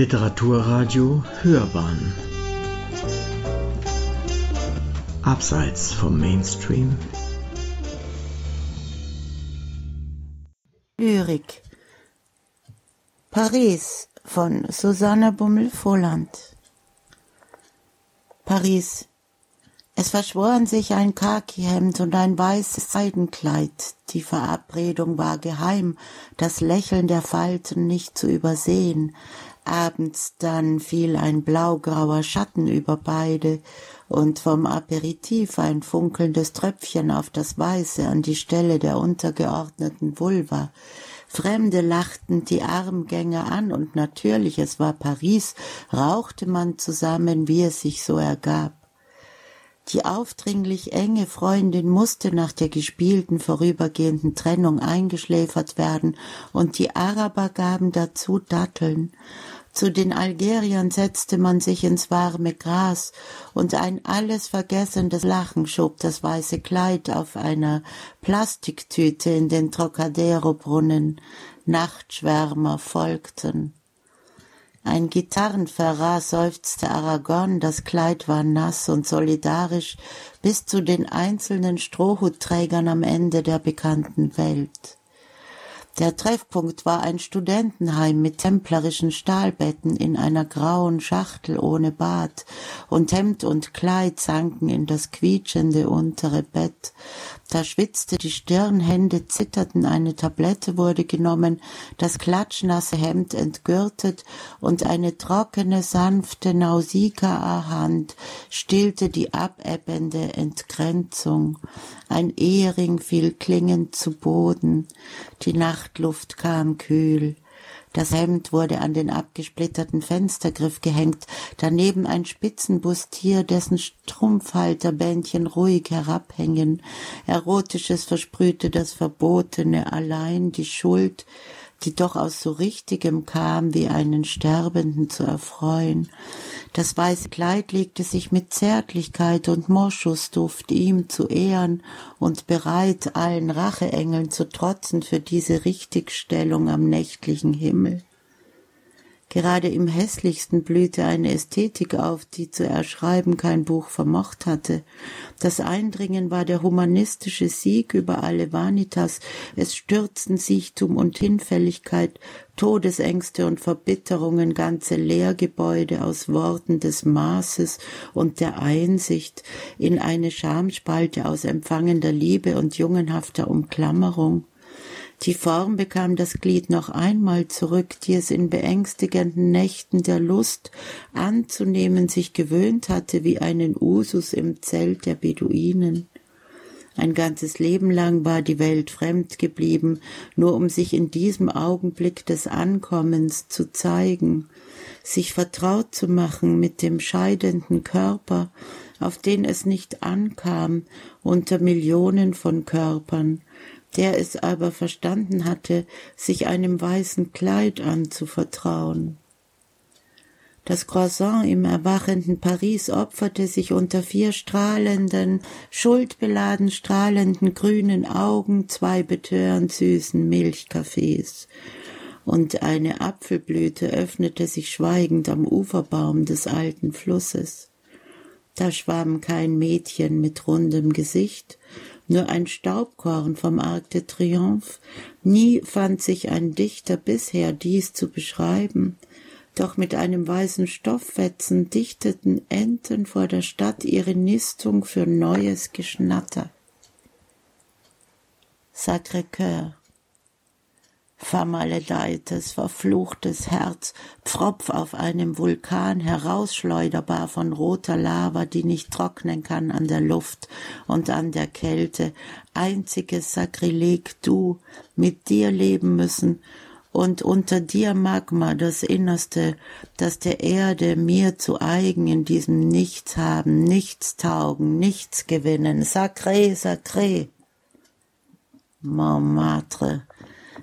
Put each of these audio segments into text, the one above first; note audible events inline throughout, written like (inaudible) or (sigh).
Literaturradio Hörbahn. Abseits vom Mainstream. Lyrik. Paris von Susanne Bummel-Volland Paris. Es verschworen sich ein Khakihemd und ein weißes Seidenkleid. Die Verabredung war geheim, das Lächeln der Falten nicht zu übersehen. Abends dann fiel ein blaugrauer Schatten über beide und vom Aperitif ein funkelndes Tröpfchen auf das Weiße an die Stelle der untergeordneten Vulva. Fremde lachten die Armgänger an und natürlich, es war Paris, rauchte man zusammen, wie es sich so ergab. Die aufdringlich enge Freundin musste nach der gespielten vorübergehenden Trennung eingeschläfert werden, und die Araber gaben dazu Datteln. Zu den Algeriern setzte man sich ins warme Gras, und ein alles vergessendes Lachen schob das weiße Kleid auf einer Plastiktüte in den Trocadero-Brunnen. Nachtschwärmer folgten. Ein Gitarrenverrat seufzte Aragon, das Kleid war nass und solidarisch bis zu den einzelnen Strohhutträgern am Ende der bekannten Welt. Der Treffpunkt war ein Studentenheim mit templerischen Stahlbetten in einer grauen Schachtel ohne Bad, und Hemd und Kleid sanken in das quietschende untere Bett. Da schwitzte die Stirn, Hände zitterten, eine Tablette wurde genommen, das klatschnasse Hemd entgürtet, und eine trockene, sanfte Nausicaa-Hand stillte die abebbende Entgrenzung. Ein Ehering fiel klingend zu Boden. Die Nachtluft kam kühl. Das Hemd wurde an den abgesplitterten Fenstergriff gehängt, daneben ein Spitzenbustier, dessen Strumpfhalterbändchen ruhig herabhängen. Erotisches versprühte das Verbotene, allein die Schuld, die doch aus so Richtigem kam, wie einen Sterbenden zu erfreuen. Das weiße Kleid legte sich mit Zärtlichkeit und Moschusduft ihm zu ehren und bereit, allen Racheengeln zu trotzen für diese Richtigstellung am nächtlichen Himmel. Gerade im hässlichsten blühte eine Ästhetik auf, die zu erschreiben kein Buch vermocht hatte. Das Eindringen war der humanistische Sieg über alle Vanitas, es stürzten Siechtum und Hinfälligkeit, Todesängste und Verbitterungen, ganze Lehrgebäude aus Worten des Maßes und der Einsicht in eine Schamspalte aus empfangender Liebe und jungenhafter Umklammerung. Die Form bekam das Glied noch einmal zurück, die es in beängstigenden Nächten der Lust anzunehmen sich gewöhnt hatte wie einen Usus im Zelt der Beduinen. Ein ganzes Leben lang war die Welt fremd geblieben, nur um sich in diesem Augenblick des Ankommens zu zeigen, sich vertraut zu machen mit dem scheidenden Körper, auf den es nicht ankam, unter Millionen von Körpern, der es aber verstanden hatte, sich einem weißen Kleid anzuvertrauen. Das Croissant im erwachenden Paris opferte sich unter vier strahlenden, schuldbeladen strahlenden grünen Augen zwei betörend süßen Milchkaffees, und eine Apfelblüte öffnete sich schweigend am Uferbaum des alten Flusses. Da schwamm kein Mädchen mit rundem Gesicht, nur ein Staubkorn vom Arc de Triomphe. Nie fand sich ein Dichter bisher dies zu beschreiben. Doch mit einem weißen Stofffetzen dichteten Enten vor der Stadt ihre Nistung für neues Geschnatter. Sacré-Cœur vermaledeites, verfluchtes Herz, Pfropf auf einem Vulkan, herausschleuderbar von roter Lava, die nicht trocknen kann an der Luft und an der Kälte, einziges Sakrileg, du, mit dir leben müssen, und unter dir Magma, das Innerste, das der Erde mir zu eigen in diesem Nichts haben, nichts taugen, nichts gewinnen, sacré, sacré. Montmartre,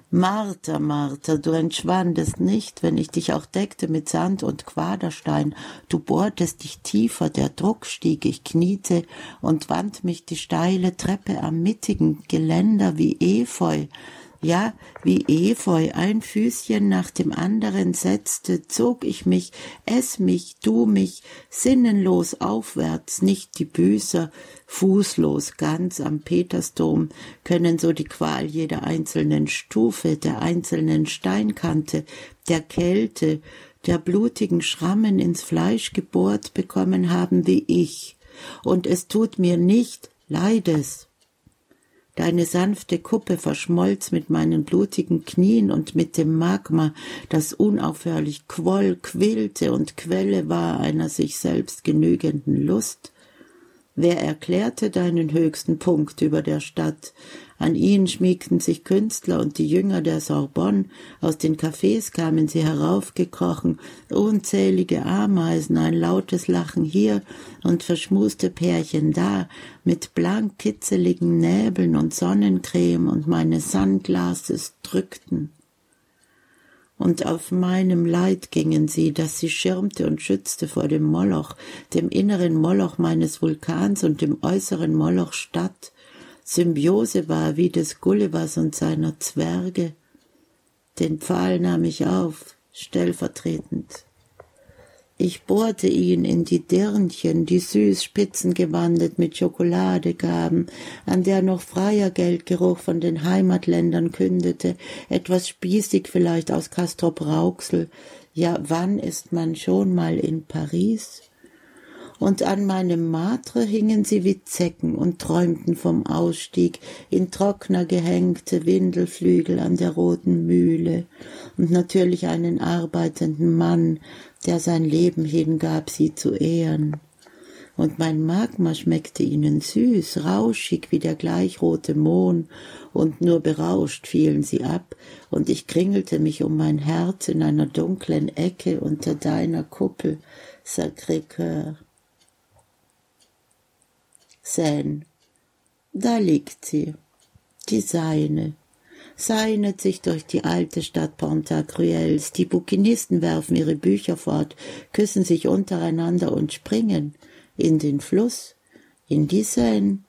Martha, Martha, du entschwandest nicht, wenn ich dich auch deckte mit Sand und Quaderstein. Du bohrtest dich tiefer, der Druck stieg, ich kniete und wand mich die steile Treppe am mittigen Geländer wie Efeu. Ja, wie Efeu ein Füßchen nach dem anderen setzte, zog ich mich, es mich, du mich, sinnenlos aufwärts, nicht die Büßer, fußlos ganz am Petersdom, können so die Qual jeder einzelnen Stufe, der einzelnen Steinkante, der Kälte, der blutigen Schrammen ins Fleisch gebohrt bekommen haben wie ich. Und es tut mir nicht leides. Deine sanfte Kuppe verschmolz mit meinen blutigen Knien und mit dem Magma, das unaufhörlich quoll, quillte und Quelle war einer sich selbst genügenden Lust. Wer erklärte deinen höchsten Punkt über der Stadt? An ihn schmiegten sich Künstler und die Jünger der Sorbonne, aus den Cafés kamen sie heraufgekrochen, unzählige Ameisen, ein lautes Lachen hier und verschmuste Pärchen da, mit blank kitzeligen Näbeln und Sonnencreme und meine Sunglasses drückten und auf meinem Leid gingen sie, das sie schirmte und schützte vor dem Moloch, dem inneren Moloch meines Vulkans und dem äußeren Moloch Stadt, Symbiose war wie des Gullivers und seiner Zwerge. Den Pfahl nahm ich auf, stellvertretend. Ich bohrte ihn in die Dirnchen, die süß spitzengewandet mit Schokolade gaben, an der noch freier Geldgeruch von den Heimatländern kündete, etwas spießig vielleicht aus Castrop Rauxel. Ja, wann ist man schon mal in Paris? Und an meinem Matre hingen sie wie Zecken und träumten vom Ausstieg in Trockner gehängte Windelflügel an der roten Mühle und natürlich einen arbeitenden Mann, der sein Leben hingab, sie zu ehren. Und mein Magma schmeckte ihnen süß, rauschig wie der gleichrote Mohn, und nur berauscht fielen sie ab, und ich kringelte mich um mein Herz in einer dunklen Ecke unter deiner Kuppel, Sacré-Cœur. Seine. Da liegt sie, die seine, seinet sich durch die alte Stadt Pantagruels. Die Bukinisten werfen ihre Bücher fort, küssen sich untereinander und springen in den Fluss, in die Seine.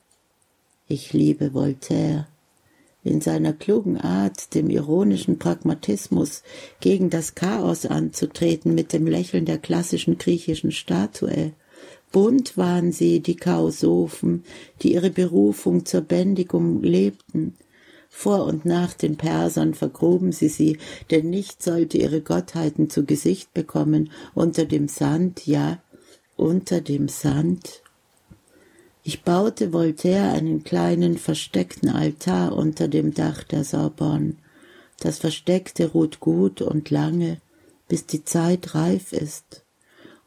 Ich liebe Voltaire in seiner klugen Art, dem ironischen Pragmatismus, gegen das Chaos anzutreten mit dem Lächeln der klassischen griechischen Statue. Bunt waren sie, die Chaosophen, die ihre Berufung zur Bändigung lebten. Vor und nach den Persern vergruben sie sie, denn nicht sollte ihre Gottheiten zu Gesicht bekommen, unter dem Sand, ja, unter dem Sand. Ich baute Voltaire einen kleinen versteckten Altar unter dem Dach der Sorbonne. Das Versteckte ruht gut und lange, bis die Zeit reif ist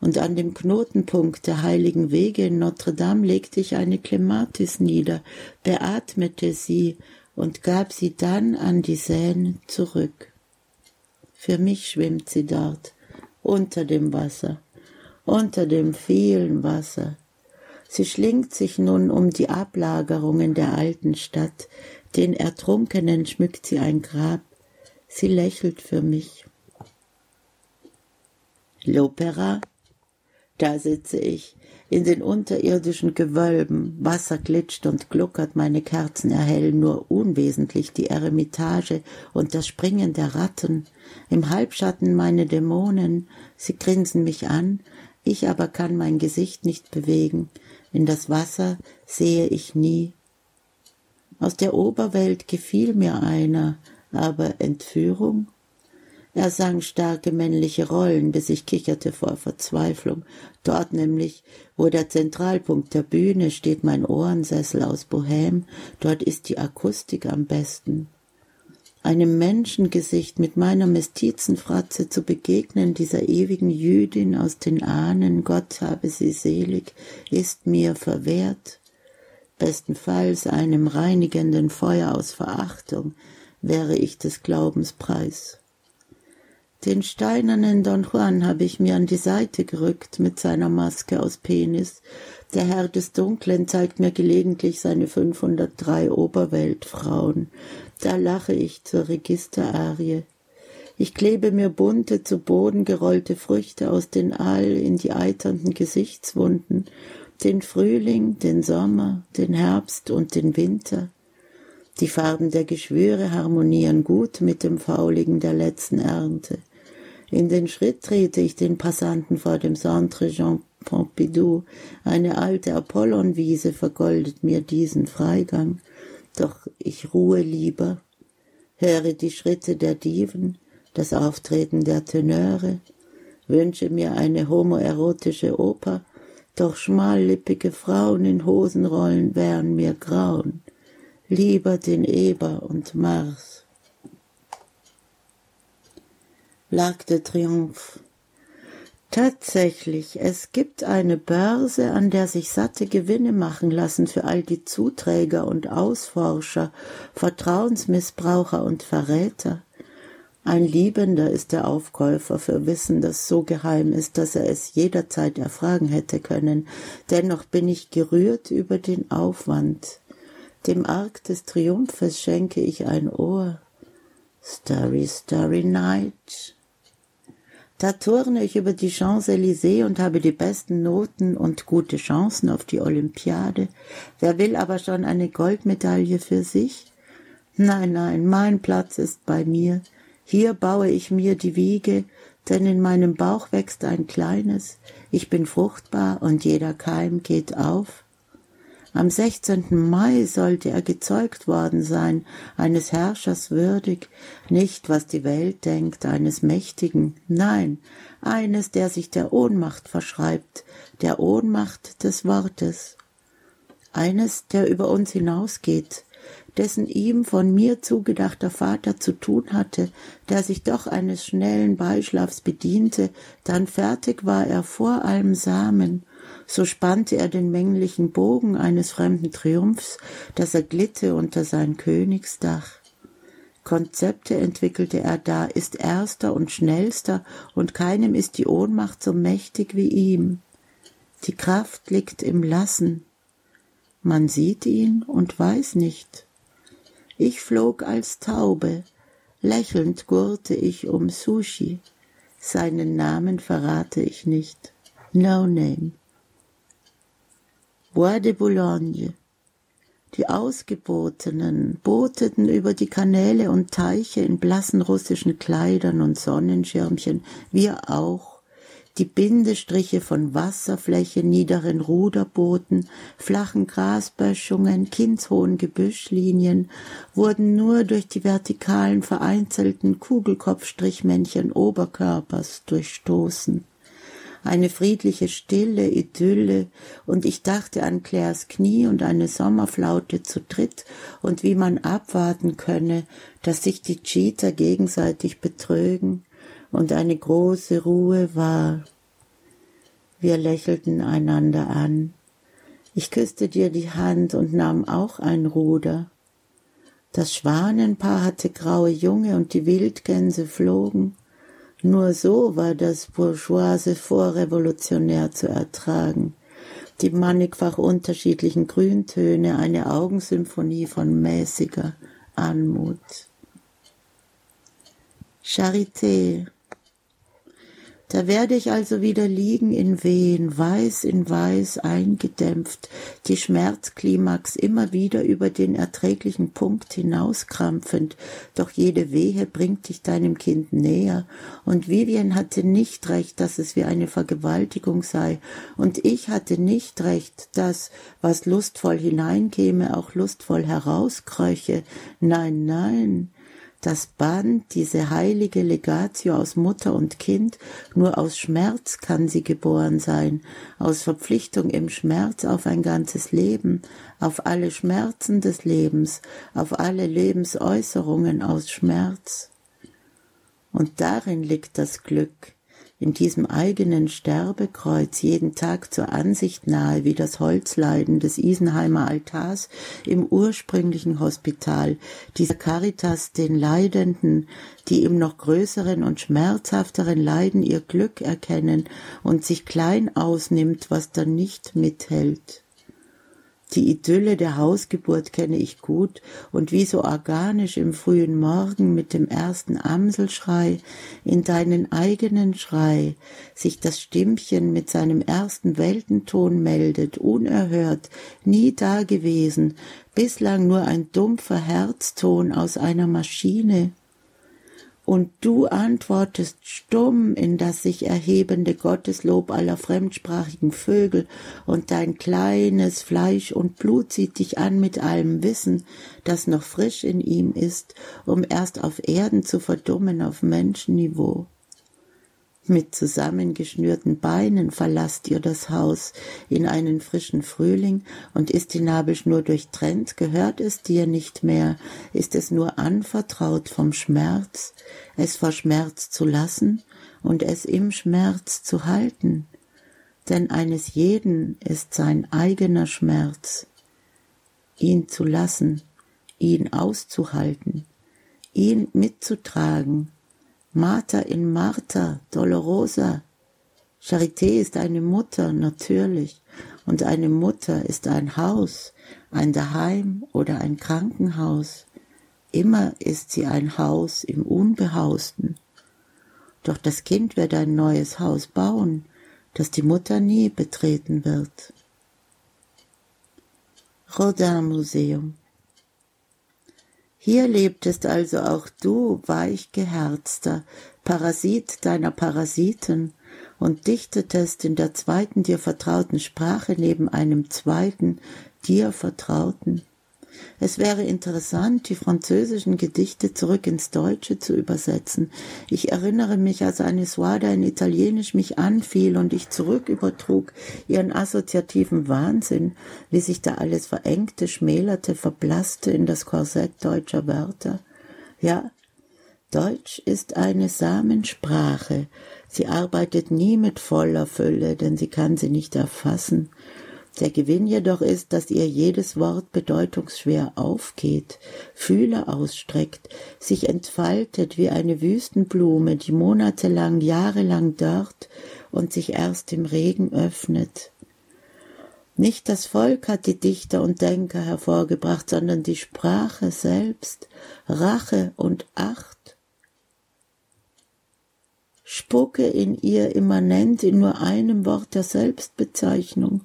und an dem Knotenpunkt der heiligen Wege in Notre Dame legte ich eine Clematis nieder, beatmete sie und gab sie dann an die Seine zurück. Für mich schwimmt sie dort, unter dem Wasser, unter dem vielen Wasser. Sie schlingt sich nun um die Ablagerungen der alten Stadt, den Ertrunkenen schmückt sie ein Grab, sie lächelt für mich. L'Opera da sitze ich, in den unterirdischen Gewölben, Wasser glitscht und gluckert, meine Kerzen erhellen nur unwesentlich die Eremitage und das Springen der Ratten, im Halbschatten meine Dämonen, sie grinsen mich an, ich aber kann mein Gesicht nicht bewegen, in das Wasser sehe ich nie. Aus der Oberwelt gefiel mir einer, aber Entführung? Er sang starke männliche Rollen, bis ich kicherte vor Verzweiflung. Dort nämlich, wo der Zentralpunkt der Bühne steht mein Ohrensessel aus Bohème, dort ist die Akustik am besten. Einem Menschengesicht mit meiner Mestizenfratze zu begegnen, dieser ewigen Jüdin aus den Ahnen, Gott habe sie selig, ist mir verwehrt. Bestenfalls einem reinigenden Feuer aus Verachtung wäre ich des Glaubens preis. Den steinernen Don Juan habe ich mir an die Seite gerückt mit seiner Maske aus Penis. Der Herr des Dunklen zeigt mir gelegentlich seine 503 Oberweltfrauen. Da lache ich zur Registerarie. Ich klebe mir bunte, zu Boden gerollte Früchte aus den All in die eiternden Gesichtswunden, den Frühling, den Sommer, den Herbst und den Winter. Die Farben der Geschwüre harmonieren gut mit dem Fauligen der letzten Ernte. In den Schritt trete ich den Passanten vor dem Centre Jean Pompidou. Eine alte Apollonwiese vergoldet mir diesen Freigang. Doch ich ruhe lieber, höre die Schritte der Diven, das Auftreten der Tenöre, wünsche mir eine homoerotische Oper, doch schmallippige Frauen in Hosenrollen wären mir grauen, lieber den Eber und Mars. L'Arc de Triomphe Tatsächlich, es gibt eine Börse, an der sich satte Gewinne machen lassen für all die Zuträger und Ausforscher, Vertrauensmissbraucher und Verräter. Ein Liebender ist der Aufkäufer für Wissen, das so geheim ist, dass er es jederzeit erfragen hätte können. Dennoch bin ich gerührt über den Aufwand. Dem Arg des Triumphes schenke ich ein Ohr. Starry, starry night. Da turne ich über die Champs-Élysées und habe die besten Noten und gute Chancen auf die Olympiade. Wer will aber schon eine Goldmedaille für sich? Nein, nein, mein Platz ist bei mir. Hier baue ich mir die Wiege, denn in meinem Bauch wächst ein kleines. Ich bin fruchtbar und jeder Keim geht auf. Am 16. Mai sollte er gezeugt worden sein, eines Herrschers würdig, nicht was die Welt denkt, eines Mächtigen, nein, eines, der sich der Ohnmacht verschreibt, der Ohnmacht des Wortes, eines, der über uns hinausgeht, dessen ihm von mir zugedachter Vater zu tun hatte, der sich doch eines schnellen Beischlafs bediente, dann fertig war er vor allem Samen, so spannte er den männlichen Bogen eines fremden Triumphs, dass er glitte unter sein Königsdach. Konzepte entwickelte er da, ist erster und schnellster, und keinem ist die Ohnmacht so mächtig wie ihm. Die Kraft liegt im Lassen. Man sieht ihn und weiß nicht. Ich flog als Taube, lächelnd gurte ich um Sushi. Seinen Namen verrate ich nicht. No name. Bois de Boulogne. Die Ausgebotenen boteten über die Kanäle und Teiche in blassen russischen Kleidern und Sonnenschirmchen, wir auch, die Bindestriche von Wasserfläche, niederen Ruderbooten, flachen Grasböschungen, kindshohen Gebüschlinien wurden nur durch die vertikalen vereinzelten Kugelkopfstrichmännchen Oberkörpers durchstoßen eine friedliche Stille, Idylle, und ich dachte an Claires Knie und eine Sommerflaute zu dritt und wie man abwarten könne, dass sich die Cheater gegenseitig betrögen und eine große Ruhe war. Wir lächelten einander an. Ich küsste dir die Hand und nahm auch ein Ruder. Das Schwanenpaar hatte graue Junge und die Wildgänse flogen. Nur so war das Bourgeoise vorrevolutionär zu ertragen. Die mannigfach unterschiedlichen Grüntöne, eine Augensymphonie von mäßiger Anmut. Charité, da werde ich also wieder liegen in Wehen, weiß in weiß eingedämpft, die Schmerzklimax immer wieder über den erträglichen Punkt hinauskrampfend, doch jede Wehe bringt dich deinem Kind näher, und Vivian hatte nicht recht, dass es wie eine Vergewaltigung sei, und ich hatte nicht recht, dass, was lustvoll hineinkäme, auch lustvoll herauskröche. Nein, nein, das Band, diese heilige Legatio aus Mutter und Kind, nur aus Schmerz kann sie geboren sein, aus Verpflichtung im Schmerz auf ein ganzes Leben, auf alle Schmerzen des Lebens, auf alle Lebensäußerungen aus Schmerz. Und darin liegt das Glück, in diesem eigenen Sterbekreuz jeden Tag zur Ansicht nahe wie das Holzleiden des Isenheimer Altars im ursprünglichen Hospital, dieser Caritas den Leidenden, die im noch größeren und schmerzhafteren Leiden ihr Glück erkennen und sich klein ausnimmt, was dann nicht mithält. Die Idylle der Hausgeburt kenne ich gut. Und wie so organisch im frühen Morgen mit dem ersten Amselschrei in deinen eigenen Schrei sich das Stimmchen mit seinem ersten Weltenton meldet, unerhört, nie dagewesen, bislang nur ein dumpfer Herzton aus einer Maschine, und du antwortest stumm in das sich erhebende Gotteslob aller fremdsprachigen Vögel, und dein kleines Fleisch und Blut sieht dich an mit allem Wissen, das noch frisch in ihm ist, um erst auf Erden zu verdummen auf Menschenniveau. Mit zusammengeschnürten Beinen verlasst ihr das Haus in einen frischen Frühling, und ist die Nabelschnur durchtrennt, gehört es dir nicht mehr, ist es nur anvertraut vom Schmerz, es vor Schmerz zu lassen und es im Schmerz zu halten, denn eines jeden ist sein eigener Schmerz, ihn zu lassen, ihn auszuhalten, ihn mitzutragen, Martha in Martha, Dolorosa. Charité ist eine Mutter, natürlich. Und eine Mutter ist ein Haus, ein Daheim oder ein Krankenhaus. Immer ist sie ein Haus im Unbehausten. Doch das Kind wird ein neues Haus bauen, das die Mutter nie betreten wird. Rodin Museum hier lebtest also auch du, weichgeherzter, Parasit deiner Parasiten, und dichtetest in der zweiten dir vertrauten Sprache neben einem zweiten dir vertrauten. Es wäre interessant, die französischen Gedichte zurück ins Deutsche zu übersetzen. Ich erinnere mich, als eine Suada in Italienisch mich anfiel und ich zurück übertrug ihren assoziativen Wahnsinn, wie sich da alles verengte, schmälerte, verblasste in das Korsett deutscher Wörter. Ja, Deutsch ist eine Samensprache. Sie arbeitet nie mit voller Fülle, denn sie kann sie nicht erfassen. Der Gewinn jedoch ist, dass ihr jedes Wort bedeutungsschwer aufgeht, Fühler ausstreckt, sich entfaltet wie eine Wüstenblume, die monatelang, jahrelang dörrt und sich erst im Regen öffnet. Nicht das Volk hat die Dichter und Denker hervorgebracht, sondern die Sprache selbst, Rache und Acht spucke in ihr immanent in nur einem Wort der Selbstbezeichnung.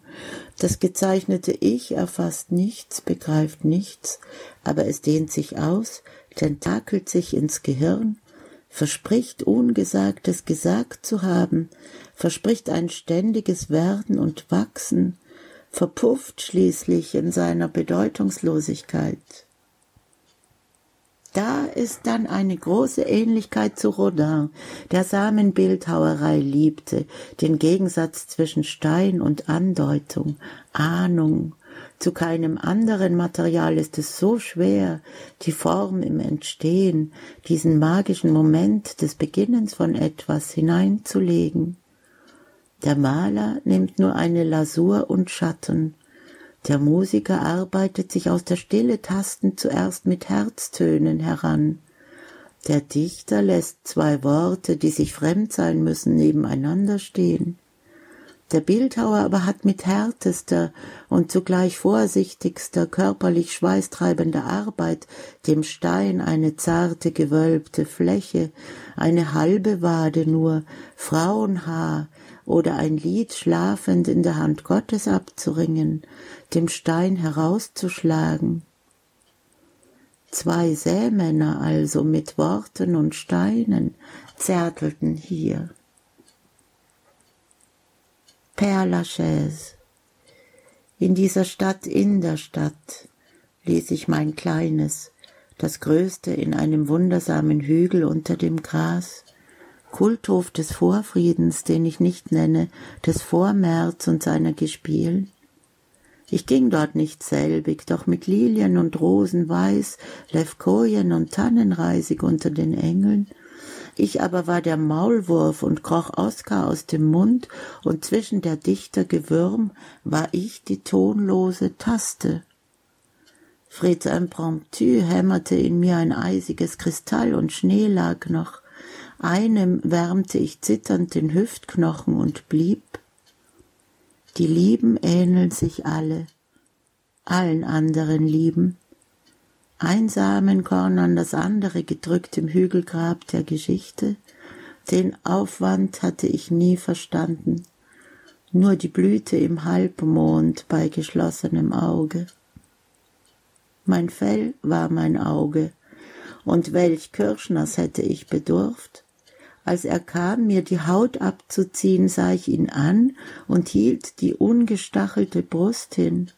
Das gezeichnete Ich erfasst nichts, begreift nichts, aber es dehnt sich aus, tentakelt sich ins Gehirn, verspricht Ungesagtes gesagt zu haben, verspricht ein ständiges Werden und Wachsen, verpufft schließlich in seiner Bedeutungslosigkeit. Da ist dann eine große Ähnlichkeit zu Rodin, der Samenbildhauerei liebte, den Gegensatz zwischen Stein und Andeutung, Ahnung. Zu keinem anderen Material ist es so schwer, die Form im Entstehen, diesen magischen Moment des Beginnens von etwas hineinzulegen. Der Maler nimmt nur eine Lasur und Schatten, der Musiker arbeitet sich aus der Stille tastend zuerst mit Herztönen heran. Der Dichter lässt zwei Worte, die sich fremd sein müssen, nebeneinander stehen. Der Bildhauer aber hat mit härtester und zugleich vorsichtigster, körperlich schweißtreibender Arbeit dem Stein eine zarte, gewölbte Fläche, eine halbe Wade nur, Frauenhaar, oder ein Lied schlafend in der Hand Gottes abzuringen, dem Stein herauszuschlagen. Zwei Sämänner also mit Worten und Steinen zärtelten hier. Père Lachaise. In dieser Stadt in der Stadt ließ ich mein kleines, das größte in einem wundersamen Hügel unter dem Gras, Kulthof des Vorfriedens, den ich nicht nenne, des Vormärz und seiner Gespielen. Ich ging dort nicht selbig, doch mit Lilien und Rosen weiß, und Tannenreisig unter den Engeln. Ich aber war der Maulwurf und kroch Oskar aus dem Mund, und zwischen der Dichter Gewürm war ich die tonlose Taste. Freds Impromptu hämmerte in mir ein eisiges Kristall und Schnee lag noch. Einem wärmte ich zitternd den Hüftknochen und blieb. Die Lieben ähneln sich alle. allen anderen lieben. Ein Samenkorn an das andere gedrückt im Hügelgrab der Geschichte. Den Aufwand hatte ich nie verstanden. Nur die Blüte im Halbmond bei geschlossenem Auge. Mein Fell war mein Auge, und welch Kirschners hätte ich bedurft? Als er kam, mir die Haut abzuziehen, sah ich ihn an und hielt die ungestachelte Brust hin.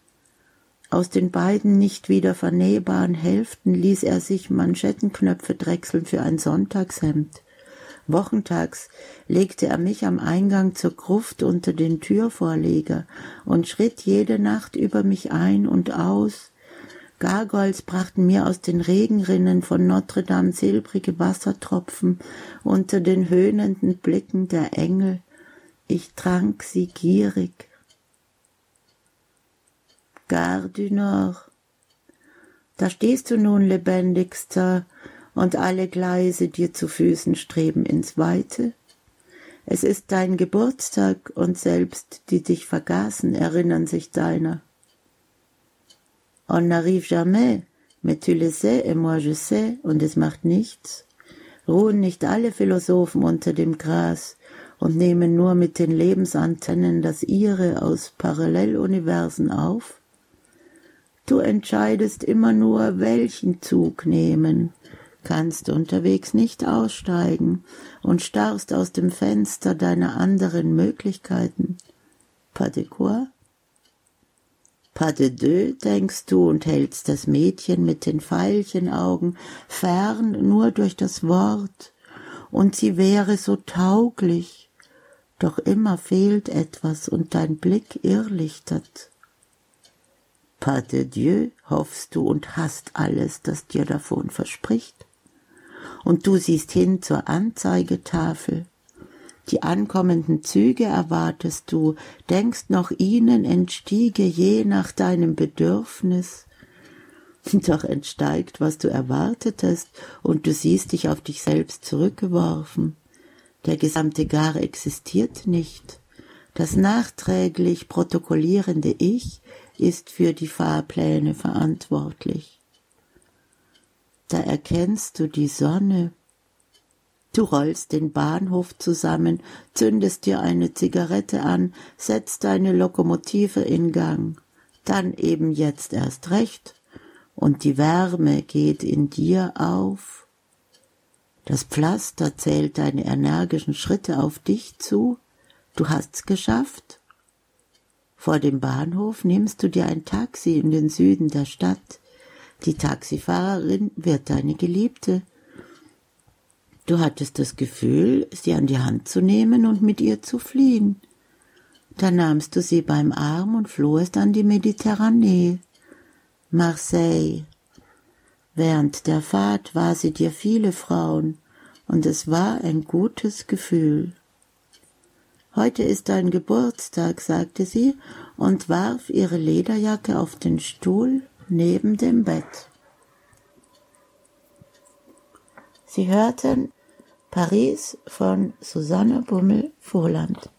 Aus den beiden nicht wieder vernähbaren Hälften ließ er sich Manschettenknöpfe drechseln für ein Sonntagshemd. Wochentags legte er mich am Eingang zur Gruft unter den Türvorleger und schritt jede Nacht über mich ein und aus, Gargoyles brachten mir aus den Regenrinnen von Notre Dame silbrige Wassertropfen unter den höhnenden Blicken der Engel. Ich trank sie gierig. Gare du Nord. Da stehst du nun, lebendigster, und alle Gleise dir zu Füßen streben ins Weite. Es ist dein Geburtstag, und selbst die dich vergaßen, erinnern sich deiner. On n'arrive jamais, mais tu le sais et moi je sais, und es macht nichts. Ruhen nicht alle Philosophen unter dem Gras und nehmen nur mit den Lebensantennen das ihre aus Paralleluniversen auf? Du entscheidest immer nur, welchen Zug nehmen, kannst unterwegs nicht aussteigen und starrst aus dem Fenster deiner anderen Möglichkeiten. Pas de quoi? Pas de deux, denkst du und hältst das Mädchen mit den Veilchenaugen fern nur durch das Wort, und sie wäre so tauglich, doch immer fehlt etwas und dein Blick irrlichtert. Pas de Dieu hoffst du und hast alles, das dir davon verspricht. Und du siehst hin zur Anzeigetafel, die ankommenden Züge erwartest du, denkst noch ihnen entstiege je nach deinem Bedürfnis, (laughs) doch entsteigt, was du erwartetest, und du siehst dich auf dich selbst zurückgeworfen. Der gesamte Gar existiert nicht. Das nachträglich protokollierende Ich ist für die Fahrpläne verantwortlich. Da erkennst du die Sonne, Du rollst den Bahnhof zusammen, zündest dir eine Zigarette an, setzt deine Lokomotive in Gang. Dann eben jetzt erst recht, und die Wärme geht in dir auf. Das Pflaster zählt deine energischen Schritte auf dich zu. Du hast's geschafft. Vor dem Bahnhof nimmst du dir ein Taxi in den Süden der Stadt. Die Taxifahrerin wird deine Geliebte. Du hattest das Gefühl, sie an die Hand zu nehmen und mit ihr zu fliehen. Da nahmst du sie beim Arm und flohest an die Mediterranee. Marseille. Während der Fahrt war sie dir viele Frauen, und es war ein gutes Gefühl. Heute ist dein Geburtstag, sagte sie und warf ihre Lederjacke auf den Stuhl neben dem Bett. Sie hörten Paris von Susanne Bummel-Vorland